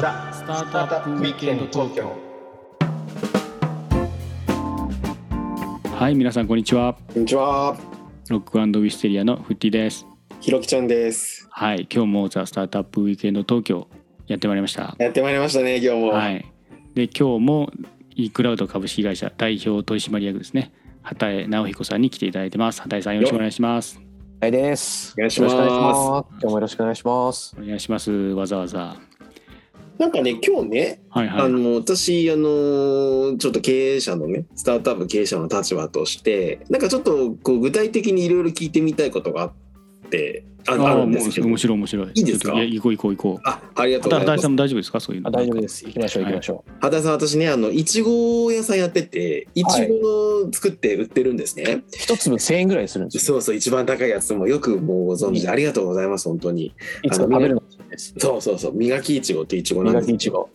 ザ・スタートアップウィークエンド東京はい皆さんこんにちは。こんにちは、ロックウィステリアのフッティです。ひろきちゃんです。はい今日もザ・スタートアップウィークエンド東京やってまいりました。やってまいりましたね、今日も。はい。で今日も e クラウド株式会社代表取締役ですね。畑江直彦さんに来ていただいてます。畑江さんよろしくお願いします。はいですよろくお願いします。今日もよろしくお願いします。お願いします。わざわざなんかね、今日ね、はいはい。あの、私、あの、ちょっと経営者のね、スタートアップ経営者の立場として、なんかちょっと、こう、具体的にいろいろ聞いてみたいことがあって、あああるんですけど。面白い面白い。いいですか？行こう行こう行こう。あ、ありがとうございます。さん。も大丈夫ですか？そういうの。あ大丈夫です。行きましょう行きましょ畑さん、私ね、あの、いちご屋さんやってて、い。ちごの作って売ってるんですね。う一粒千円ぐらいするんですよ。そうそう、一番高いやつもよくもうご存知で、ありがとうございます、本当に。いつも食べるのそうそうそう、磨きいちごっていちごなんです磨きいちご。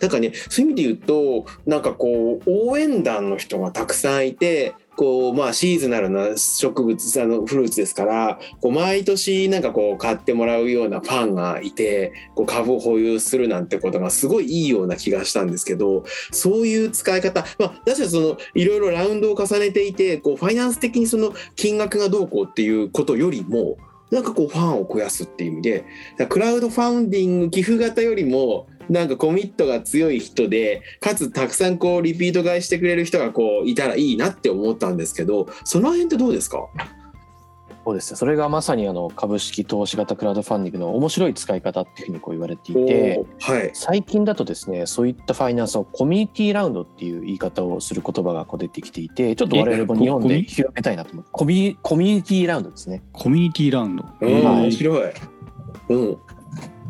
なんかねそういう意味で言うとなんかこう応援団の人がたくさんいてこうまあシーズナルな植物あのフルーツですからこう毎年なんかこう買ってもらうようなファンがいてこう株を保有するなんてことがすごいいいような気がしたんですけどそういう使い方まあ私はそのいろいろラウンドを重ねていてこうファイナンス的にその金額がどうこうっていうことよりもなんかこうファンを増やすっていう意味でクラウドファンディング寄付型よりもなんかコミットが強い人でかつたくさんこうリピート買いしてくれる人がこういたらいいなって思ったんですけどその辺ってどうですか？そうですね。それがまさにあの株式投資型クラウドファンディングの面白い使い方っていうふうにこう言われていてはい。最近だとですねそういったファイナンスをコミュニティラウンドっていう言い方をする言葉がこう出てきていてちょっと我々も日本で広めたいなと思ってコミコミュニティラウンドですね。コミュニティラウンド。うん、えー面白い。うん。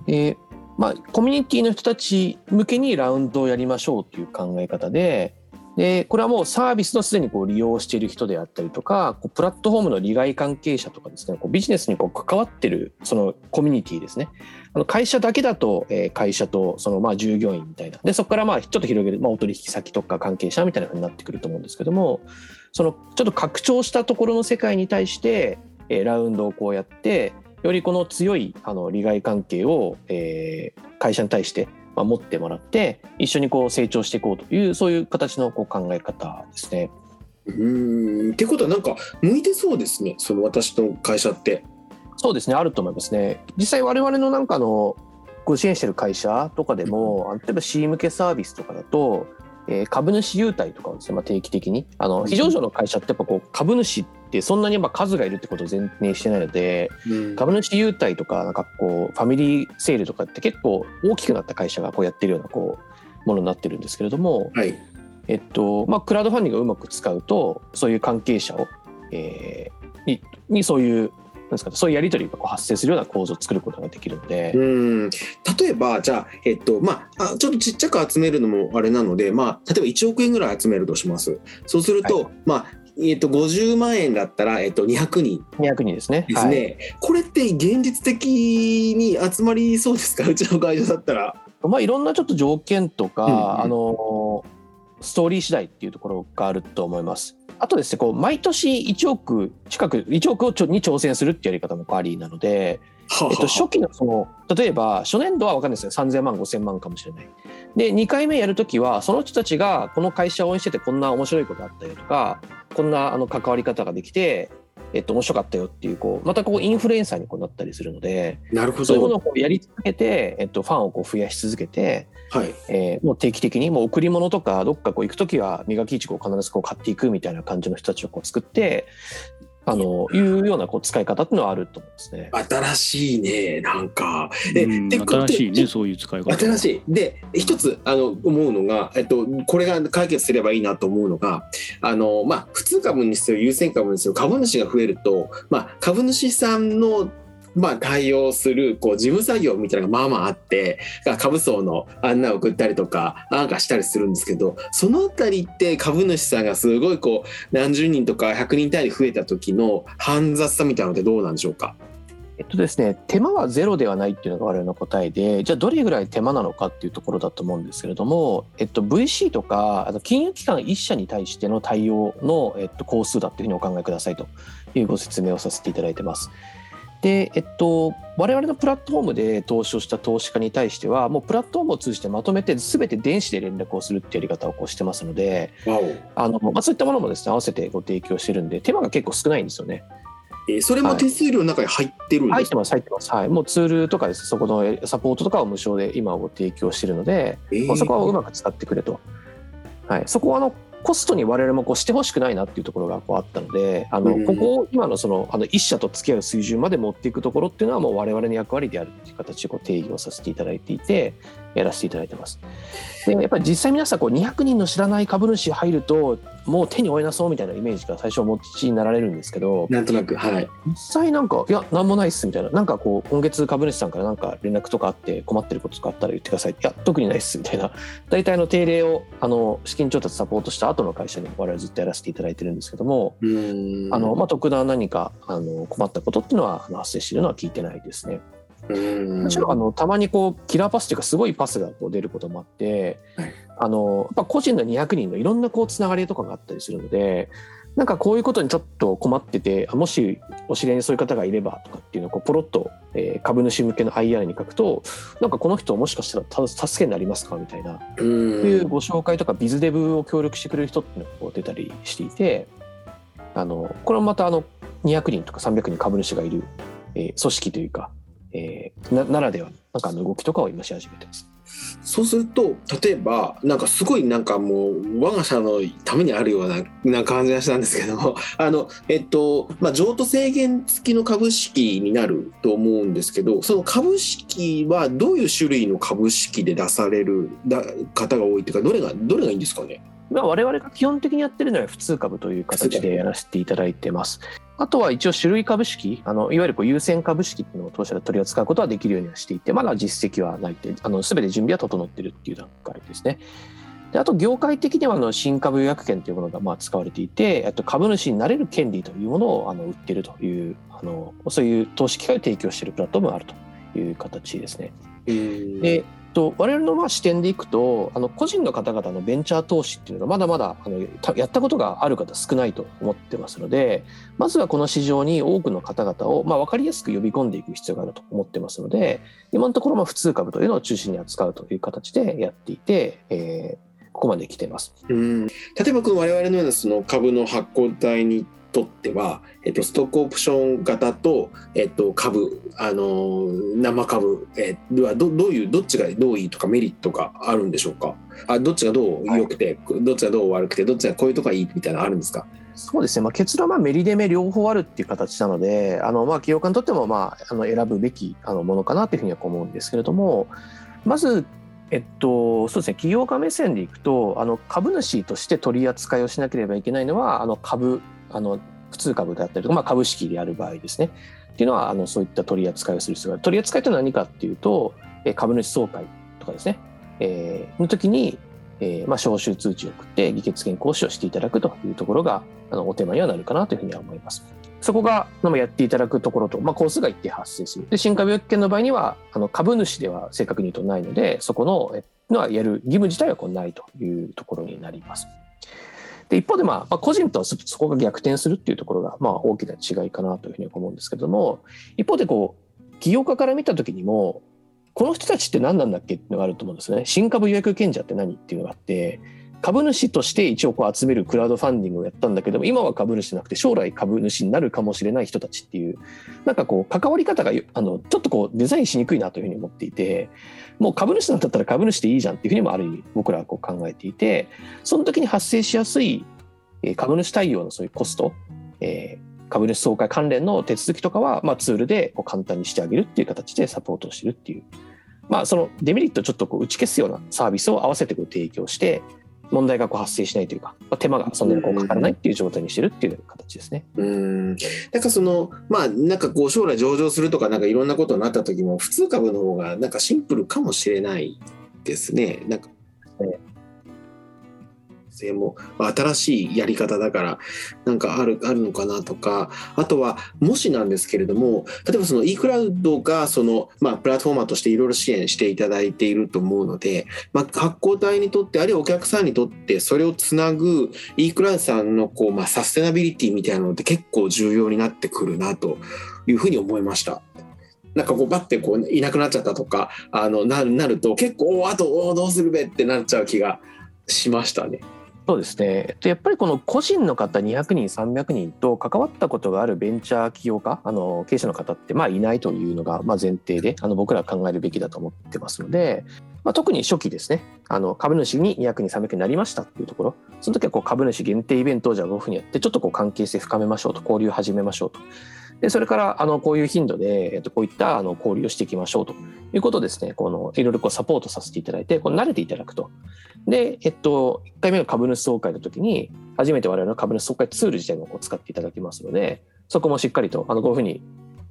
でまあ、コミュニティの人たち向けにラウンドをやりましょうっていう考え方ででこれはもうサービスのすでにこう利用している人であったりとかこうプラットフォームの利害関係者とかですねこうビジネスにこう関わってるそのコミュニティですね。あの会社だけだと、えー会社とそのまあ従業員みたいな。でそこからまあちょっと広げる、まあ、お取引先とか関係者みたいなふうになってくると思うんですけどもそのちょっと拡張したところの世界に対して、えーラウンドをこうやってよりこの強いあの利害関係を、えー会社に対して、まあ、持ってもらって一緒にこう成長していこうというそういう形のこう考え方ですね。うーんってことはなんか向いてそうですねその私の会社ってそうですねあると思いますね。実際我々のなんかあのご支援してる会社とかでも、例えば C 向けサービスとかだと、えー株主優待とかをですね、まあ、定期的に。あの非上場の会社ってやっぱこう株主ってそんなにやっぱ数がいるってことを前提してないので株主優待とかなんかこうファミリーセールとかって結構大きくなった会社がこうやってるようなこうものになってるんですけれども、はい。えっとまあ、クラウドファンディングをうまく使うとそういう関係者を、えーににそういうですかねそういうやり取りがこう発生するような構造を作ることができるので、うん。例えばじゃあ、えっとまあ、あちょっとちっちゃく集めるのもあれなので、まあ、例えば1億円ぐらい集めるとします。そうすると、まあえっと、50万円だったら、えっと、200人。200人ですね。ですね、これって現実的に集まりそうですか？うちの会社だったら。はいまあ、いろんなちょっと条件とか、うんうん。あのストーリー次第っていうところがあると思います。あとですねこう毎年1億近く1億をちょに挑戦するっていうやり方もありなので、はえっと、初期のその例えば初年度は分かんないですね。3000万5000万かもしれない。で2回目やるときはその人たちがこの会社を応援しててこんな面白いことあったよとかこんなあの関わり方ができて、えっと、面白かったよっていうこうまたこうインフルエンサーにこうなったりするのでなるほそういうものど。をこうやり続けて、えっと、ファンをこう増やし続けて、はい。えーもう定期的にもう贈り物とかどっかこう行くときは磨きいちごを必ずこう買っていくみたいな感じの人たちをこう作ってあのいうようなこう使い方っていうのはあると思うんですね。新しいね、なんか。えうんで新しいでねそういう使い方新しい。で、一つ、あの、思うのが、えっと、これが解決すればいいなと思うのが、あの、まあ、普通株にせよ、優先株にせよ、株主が増えると、まあ、株主さんのまあ、対応するこう事務作業みたいなのがまあまああって株層の案内を送ったりとかなんかしたりするんですけどそのあたりって株主さんがすごいこう何十人とか100人単位で増えた時の煩雑さみたいなのってどうなんでしょうか？えっとですね、手間はゼロではないっていうのが我々の答えでじゃあどれぐらい手間なのかっていうところだと思うんですけれども、えっと、VC とかあの金融機関1社に対しての対応の、えっと、工数だっていうふうにお考えくださいというご説明をさせていただいてます。で、えっと、我々のプラットフォームで投資をした投資家に対しては、もうプラットフォームを通じてまとめて、すべて電子で連絡をするっていうやり方をこうしてますので、あのまあ、そういったものもですね、合わせてご提供してるんで、手間が結構少ないんですよね。えーそれも手数料の中に入ってるんですか、入ってます、入ってます。はい。もうツールとかですね、そこのサポートとかを無償で今ご提供してるので、えーまあそこはうまく使ってくれと。はい。そこはあの、コストに我々もこうしてほしくないなっていうところがこうあったので、あの、うんここを今のその、あの、一社と付き合う水準まで持っていくところっていうのはもう我々の役割であるっていう形でこう定義をさせていただいていて、やらせていただいてます。で、やっぱり実際皆さんこう200人の知らない株主入ると、もう手に負えなそうみたいなイメージが最初お持ちになられるんですけど、なんとなくはい。実際なんか、いや、なんもないっすみたいな、なんかこう、今月株主さんからなんか連絡とかあって、困ってることとかあったら言ってください。いや、特にないっすみたいな、大体の定例を、あの、資金調達サポートした後の会社に我々ずっとやらせていただいてるんですけども、うーん。あの、まあ、特段何か、あの、困ったことっていうのは発生しているのは聞いてないですね。うーん。もちろん、あの、たまにこう、キラーパスというか、すごいパスがこう出ることもあって、はいあの、やっぱ個人の200人のいろんなこう、つながりとかがあったりするので、なんかこういうことにちょっと困ってて、あもしお知り合いにそういう方がいればとかっていうのをこうポロッと、えー株主向けの IR に書くと、なんかこの人もしかしたらた助けになりますかみたいな、うそういうご紹介とかビズデブを協力してくれる人っていうのがこう出たりしていて、あの、これもまたあの、200人とか300人株主がいる、えー組織というか、えーなならでは、なんかあの動きとかを今し始めてます。そうすると例えばなんかすごいなんかもう我が社のためにあるようなな感じがしたんですけども あのえっとまあ譲渡制限付きの株式になると思うんですけどその株式はどういう種類の株式で出されるだ方が多いっていうかどれがどれがいいんですかね？まあ、我々が基本的にやってるのは普通株という形でやらせていただいてます。あとは一応種類株式、あのいわゆるこう優先株式っていうのを当社で取り扱うことはできるようにはしていて、まだ実績はないって、あの全て準備は整っているっていう段階ですね。であと業界的にはあの新株予約権というものがまあ使われていて、あと株主になれる権利というものをあの売っているという、あのそういう投資機会を提供しているプラットフォームがあるという形ですね。で、と、我々のまあ視点でいくとあの個人の方々のベンチャー投資っていうのがまだまだあのやったことがある方少ないと思ってますのでまずはこの市場に多くの方々を、まあ、分かりやすく呼び込んでいく必要があると思ってますので今のところまあ普通株というのを中心に扱うという形でやっていて、えーここまで来てます。うん例えばこの我々のようなその株の発行体にとっては、えっと、ストックオプション型と、えっと、株、あの生株、えーではどどういうどっちがどういいとかメリットがあるんでしょうか？あどっちがどう良くて、どっちがどう悪くてどっちがこういうとこがいいみたいなのあるんですか？そうですね、まあ、結論はメリデメ両方あるっていう形なのであのまあ企業家にとってもまああの選ぶべきあのものかなというふうには思うんですけれどもまず、えっと、そうですね。企業家目線でいくとあの株主として取り扱いをしなければいけないのはあの株あの普通株であったりとか、まあ、株式である場合ですねっていうのはあのそういった取り扱いをする必要がある取り扱いというのは何かっていうとえ株主総会とかですね、えーの時にえーまあ、招集通知を送って議決権行使をしていただくというところがあのお手間にはなるかなというふうには思います。そこがまあやっていただくところと、まあ、コースが一定発生する。で新株予約権の場合にはあの株主では正確に言うとないのでそこのえのはやる義務自体はこうないというところになります。で一方で、まあ、個人とはそこが逆転するっていうところが、まあ、大きな違いかなというふうに思うんですけども一方でこう起業家から見た時にもこの人たちって何なんだっけっていうのがあると思うんですね。新株予約権者って何っていうのがあって株主として一応こう集めるクラウドファンディングをやったんだけども今は株主じゃなくて将来株主になるかもしれない人たちっていうなんかこう関わり方があのちょっとこうデザインしにくいなというふうに思っていてもう株主なんだったら株主でいいじゃんっていうふうにもある意味僕らはこう考えていてその時に発生しやすい株主対応のそういうコスト、えー株主総会関連の手続きとかは、まあ、ツールでこう簡単にしてあげるっていう形でサポートをしてるっていう、まあ、そのデメリットをちょっとこう打ち消すようなサービスを合わせてこう提供して問題がこう発生しないというか、まあ、手間がそんなにこうかからないっていう状態にしてるっていう形ですね。うんなんかそのまあなんかこう将来上場するとかなんかいろんなことになった時も普通株の方がなんかシンプルかもしれないですね。なんか性もまあ新しいやり方だからなんかあるあるのかなとかあとはもしなんですけれども例えばその e クラウドがその、まあ、プラットフォーマーとしていろいろ支援していただいていると思うので、まあ、発行体にとってあるいはお客さんにとってそれをつなぐ e クラウドさんのこう、まあ、サステナビリティみたいなのって結構重要になってくるなというふうに思いました。なんかこうバッてこういなくなっちゃったとかあのなると結構あとどうするべってなっちゃう気がしましたね。そうですねやっぱりこの個人の方200人300人と関わったことがあるベンチャー起業家あの経営者の方ってまあいないというのがまあ前提であの僕ら考えるべきだと思ってますので、まあ、特に初期ですねあの株主に200人300人になりましたっていうところその時はこう株主限定イベントをじゃあこういうふうにやってちょっとこう関係性深めましょうと交流始めましょうと。でそれからあのこういう頻度で、えっと、こういったあの交流をしていきましょうということですねこのいろいろこうサポートさせていただいてこう慣れていただくと。で、えっと、1回目の株主総会の時に初めて我々の株主総会ツール自体も使っていただきますのでそこもしっかりとあのこういうふうに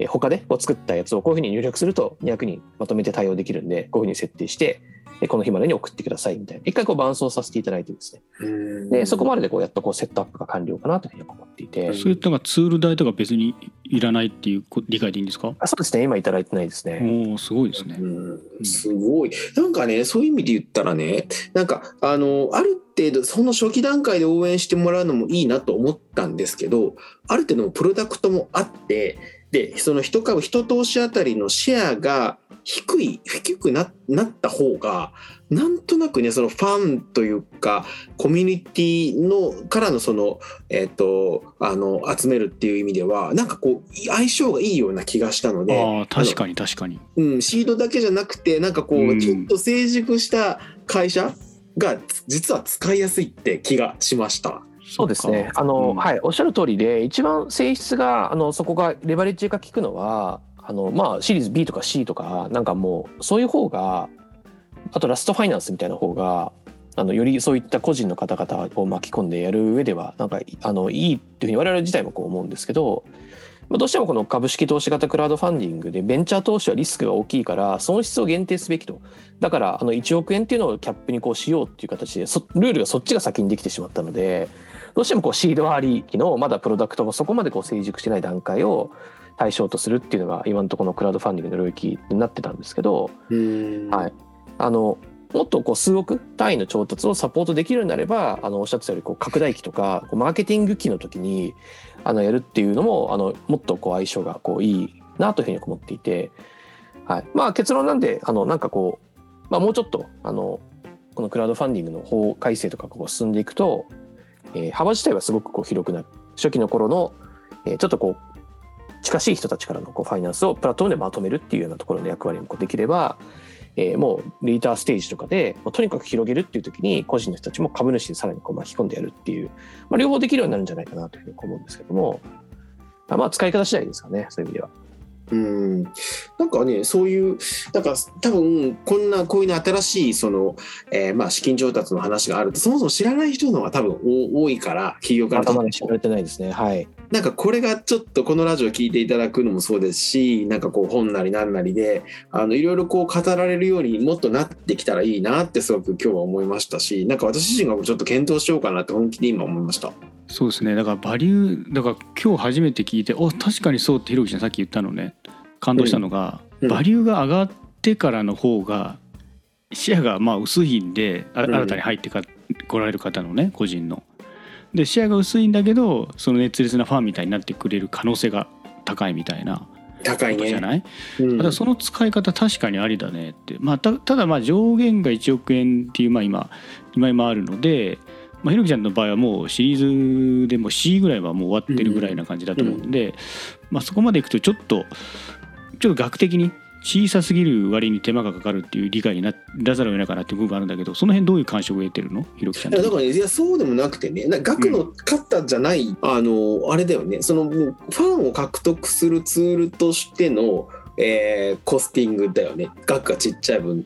他でを作ったやつをこういうふうに入力すると200人まとめて対応できるんでこういうふうに設定してこの日までに送ってくださいみたいな。一回こう伴走させていただいてですね。でそこまででこうやっとこうセットアップが完了かなというふうに思っていて。そういったのがツール代とか別にいらないっていうこ理解でいいんですか？あそうですね。今いただいてないですね。おおすごいですね。うん。すごい。なんかね、そういう意味で言ったらね、なんか、あの、ある程度、その初期段階で応援してもらうのもいいなと思ったんですけど、ある程度のプロダクトもあって、で、その一株、一投資あたりのシェアが低い、低くななった方が、なんとなくね、そのファンというか、コミュニティの、からのその、えっ、と、あの、集めるっていう意味では、なんかこう、相性がいいような気がしたので、ああ確かに確かに。うん、シードだけじゃなくてなんかこううんちょっと成熟した会社が実は使いやすいって気がしました。そうですね。あの、うんはい、おっしゃる通りで、一番性質が、あの、そこがレバレッジが効くのは。あの、まあ、シリーズ B とか C とか、なんかもう、そういう方が。あと、ラストファイナンスみたいな方が。あの、よりそういった個人の方々を巻き込んでやる上では、なんか、あの、いいっていうふうに、我々自体もこう思うんですけど。まあ、どうしてもこの株式投資型クラウドファンディングでベンチャー投資はリスクが大きいから損失を限定すべきとだからあの1億円っていうのをキャップにこうしようっていう形でルールがそっちが先にできてしまったのでどうしてもこうシードありきのまだプロダクトもそこまでこう成熟してない段階を対象とするっていうのが今のところのクラウドファンディングの領域になってたんですけど、うん。はい、あのもっとこう数億単位の調達をサポートできるようになればあのおっしゃってたよりこう拡大期とかこうマーケティング期の時にあのやるっていうのもあのもっとこう相性がこういいなというふうに思っていて、はい、まあ結論なんであのなんかこう、まあ、もうちょっとあのこのクラウドファンディングの法改正とかがこう進んでいくと、えー幅自体はすごくこう広くなる。初期の頃の、えーちょっとこう近しい人たちからのこうファイナンスをプラットフォームでまとめるっていうようなところの役割もできれば、えーもうリーダーステージとかでまあとにかく広げるっていう時に個人の人たちも株主にさらにこう巻き込んでやるっていう、まあ、両方できるようになるんじゃないかなというふうに思うんですけどもまあ使い方次第ですかねそういう意味では。うんなんかねそういうなんか多分こんなこういうの新しいその、えーまあ、資金調達の話があるとそもそも知らない人の方が多分お多いから企業から頭に知られてないですねはい。なんかこれがちょっとこのラジオ聞いていただくのもそうですしなんかこう本なりなんなりであのいろいろこう語られるようにもっとなってきたらいいなってすごく今日は思いましたしなんか私自身がちょっと検討しようかなって本気で今思いました。そうですね。だからバリューだから今日初めて聞いてお確かにそうってひろきちゃんさっき言ったのね。感動したのが、うん。バリューが上がってからの方が視野がまあ薄いんであうん。新たに入ってか来られる方のね個人の。で視野が薄いんだけどその熱烈なファンみたいになってくれる可能性が高いみたいな高いね。じゃない、うん。ただその使い方確かにありだねって、まあ、たただまあ上限が1億円っていうまあ今今今あるので、まあ、ひろきちゃんの場合はもうシリーズでも C ぐらいはもう終わってるぐらいな感じだと思うんで、まあ、そこまでいくとちょっとちょっと学的に小さすぎる割に手間がかかるっていう理解にならざるを得ないかなっていう部分があるんだけどその辺どういう感触を得てるの？ひろきちゃんいやだからねいやそうでもなくてね。な額の方じゃない、あのあれだよね。そのもうファンを獲得するツールとしての、えーコスティングだよね。額がちっちゃい分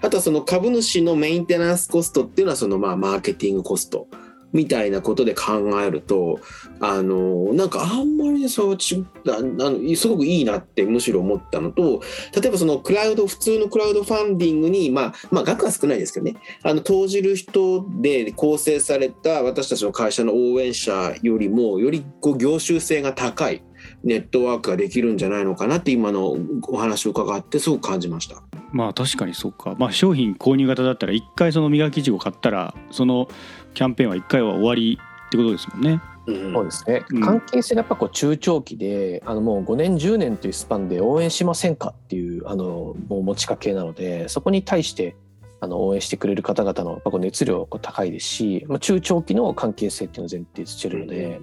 あとはその株主のメンテナンスコストっていうのはそのまあマーケティングコスト。みたいなことで考えるとあのなんかあんまりそうちあのすごくいいなってむしろ思ったのと例えばそのクラウド普通のクラウドファンディングにまあまあ額は少ないですけどね。あの投じる人で構成された私たちの会社の応援者よりもよりこう業種性が高い。ネットワークができるんじゃないのかなって今のお話を伺ってすごく感じました。まあ確かにそうか、まあ、商品購入型だったら1回その磨きいちご買ったらそのキャンペーンは1回は終わりってことですもんね。うん。そうですね、うん。関係性がやっぱこう中長期であのもう5年10年というスパンで応援しませんかっていうあのもう持ちかけなのでそこに対してあの応援してくれる方々のやっぱこう熱量が高いですし、まあ、中長期の関係性っていうのを前提としてるので、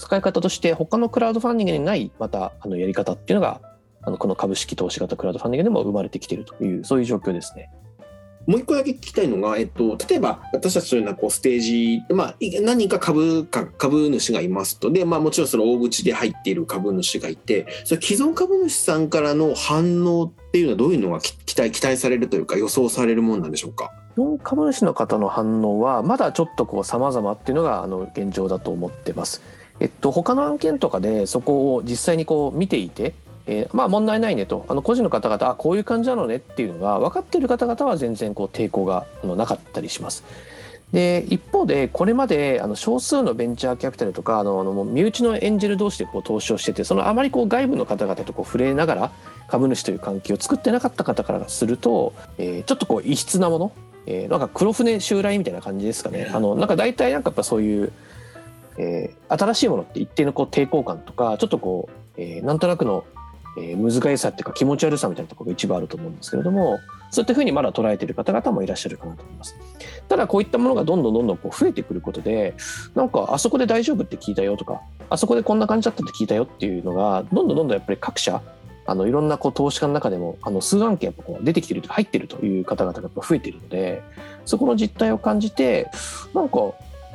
使い方として他のクラウドファンディングにないまたあのやり方っていうのがあのこの株式投資型クラウドファンディングでも生まれてきているというそういう状況ですね。もう一個だけ聞きたいのが、えっと、例えば私たちのようなこうステージ、まあ、い何人か株か株主がいますとで、まあ、もちろんその大口で入っている株主がいてそれ既存株主さんからの反応っていうのはどういうのがき期待期待されるというか予想されるものなんでしょうか？株主の方の反応はまだちょっとこう様々っていうのがあの現状だと思ってます。えっと他の案件とかでそこを実際にこう見ていて、えーまあ問題ないねとあの個人の方々あこういう感じなのねっていうのが分かっている方々は全然こう抵抗がなかったりします。で一方でこれまであの少数のベンチャーキャピタルとかあのあの身内のエンジェル同士でこう投資をしててそのあまりこう外部の方々とこう触れながら株主という関係を作ってなかった方からすると、えーちょっとこう異質なものえーなんか黒船襲来みたいな感じですかね。あのなんか大体なんかやっぱそういう、えー新しいものって一定のこう抵抗感とかちょっとこう、えーなんとなくの、えー難しさっていうか気持ち悪さみたいなところが一番あると思うんですけれどもそういったふうにまだ捉えている方々もいらっしゃるかなと思います。ただこういったものがどんどんどんどんこう増えてくることでなんかあそこで大丈夫って聞いたよとかあそこでこんな感じだったって聞いたよっていうのがどんどんどんどんやっぱり各社あのいろんなこう投資家の中でもあの数案件やっぱこう出てきてる入ってるという方々がやっぱ増えてるのでそこの実態を感じてなんか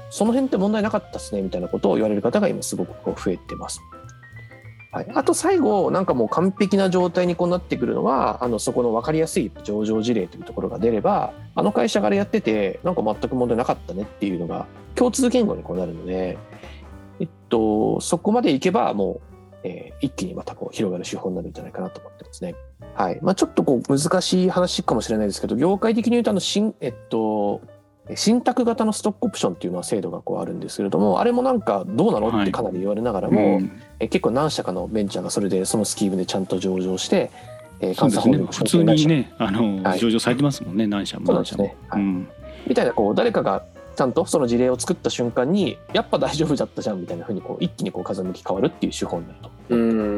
その辺って問題なかったですねみたいなことを言われる方が今すごくこう増えてます。はい、あと最後なんかもう完璧な状態にこうなってくるのはあのそこの分かりやすい上場事例というところが出ればあの会社からやっててなんか全く問題なかったねっていうのが共通言語にこうなるので、えっと、そこまでいけばもう、えー一気にまたこう広がる手法になるんじゃないかなと思ってますね。はいまあ、ちょっとこう難しい話かもしれないですけど業界的に言うとあの新、えっと、信託型のストックオプションっていうのは制度がこうあるんですけれどもあれもなんかどうなのはい。ってかなり言われながらも、うん。え結構何社かのベンチャーがそれでそのスキームでちゃんと上場して、えーそうですね。普通にねあの、はい。上場されてますもんね何社も。そうなん何社も、ですね。はい。うん。みたいなこう誰かがちゃんとその事例を作った瞬間にやっぱ大丈夫だったじゃんみたいな風にこう一気にこう風向き変わるっていう手法になると。うん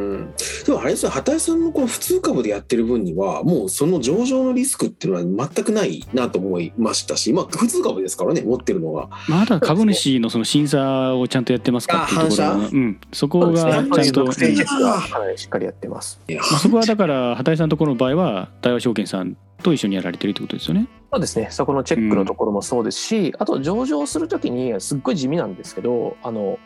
でもあれですよ畑井さんのこの普通株でやってる分にはもうその上場のリスクっていうのは全くないなと思いましたしまあ普通株ですからね持ってるのは。まだ株主のその審査をちゃんとやってますかっていうところが、うん、そこがちゃんと、やっぱり独占うんチェックはかなりしっかりやってます。いやまあ、そこはだから畑井さんのところの場合は大和証券さんと一緒にやられてるってことですよね。そうですねそこのチェックのところもそうですし、あと上場するときにすっごい地味なんですけどあの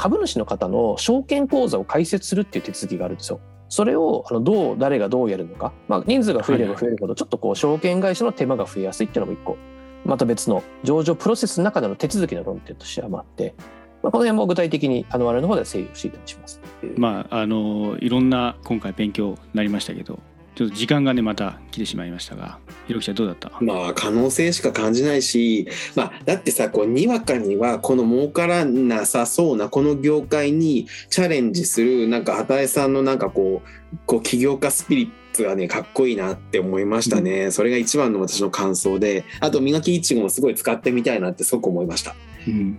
株主の方の証券口座を開設するっていう手続きがあるんですよ。それをあのどう誰がどうやるのか、まあ、人数が増えれば増えるほどちょっとこう証券会社の手間が増えやすいっていうのも一個また別の上場プロセスの中での手続きの論点としてはあって、まあ、この辺も具体的にあの我々の方では整理をしていたりします。まああのいろんな今回勉強になりましたけどちょっと時間がねまた来てしまいましたがひろきちゃんどうだった？まあ可能性しか感じないし、まあ、だってさこうにわかにはこの儲からなさそうなこの業界にチャレンジするなんか畑井さんのなんかこうこう起業家スピリッツがねかっこいいなって思いましたね、それが一番の私の感想であと磨きいちごもすごい使ってみたいなってすごく思いました。うん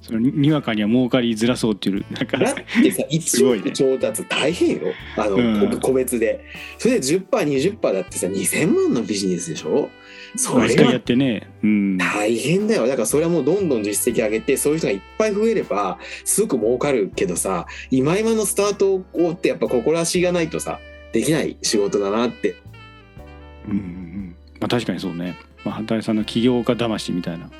そのににわかには儲かりづらそうっていうなんかだってさ1すごいね。億調達大変よ。あの、うん。個別で。それで 10%20% だってさ2000万のビジネスでしょ？それはやってね、うん、大変だよ。だからそれはもうどんどん実績上げてそういう人がいっぱい増えればすごく儲かるけどさ今今のスタートをってやっぱ志がないとさできない仕事だなって。うんうんうん。まあ確かにそうね、まあ、畑井さんの起業家魂みたいな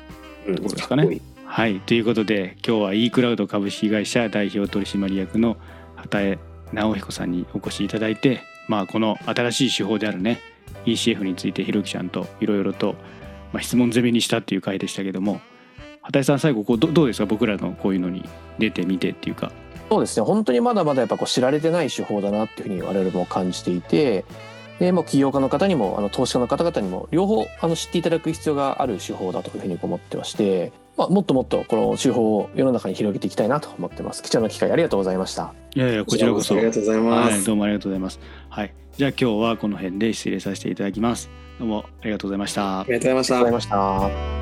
うんところですかね。っこいいはいということで今日は e クラウド株式会社代表取締役の畑井直彦さんにお越しいただいてまあこの新しい手法であるね ECF についてひろきちゃんといろいろと、まあ、質問攻めにしたっていう回でしたけども畑井さん最後こうどどうですか？僕らのこういうのに出てみてっていうか。そうですね。本当にまだまだやっぱこう知られてない手法だなっていうふうに我々も感じていてでもう起業家の方にもあの投資家の方々にも両方あの知っていただく必要がある手法だというふうに思ってまして、まあ、もっともっとこの手法を世の中に広げていきたいなと思ってます。貴重な機会ありがとうございました。いやいやこちらこそ。ありがとうございます、はい、どうもありがとうございます。はい、じゃあ今日はこの辺で失礼させていただきます。どうもありがとうございました。あ。りがとうございました。ありがとうございました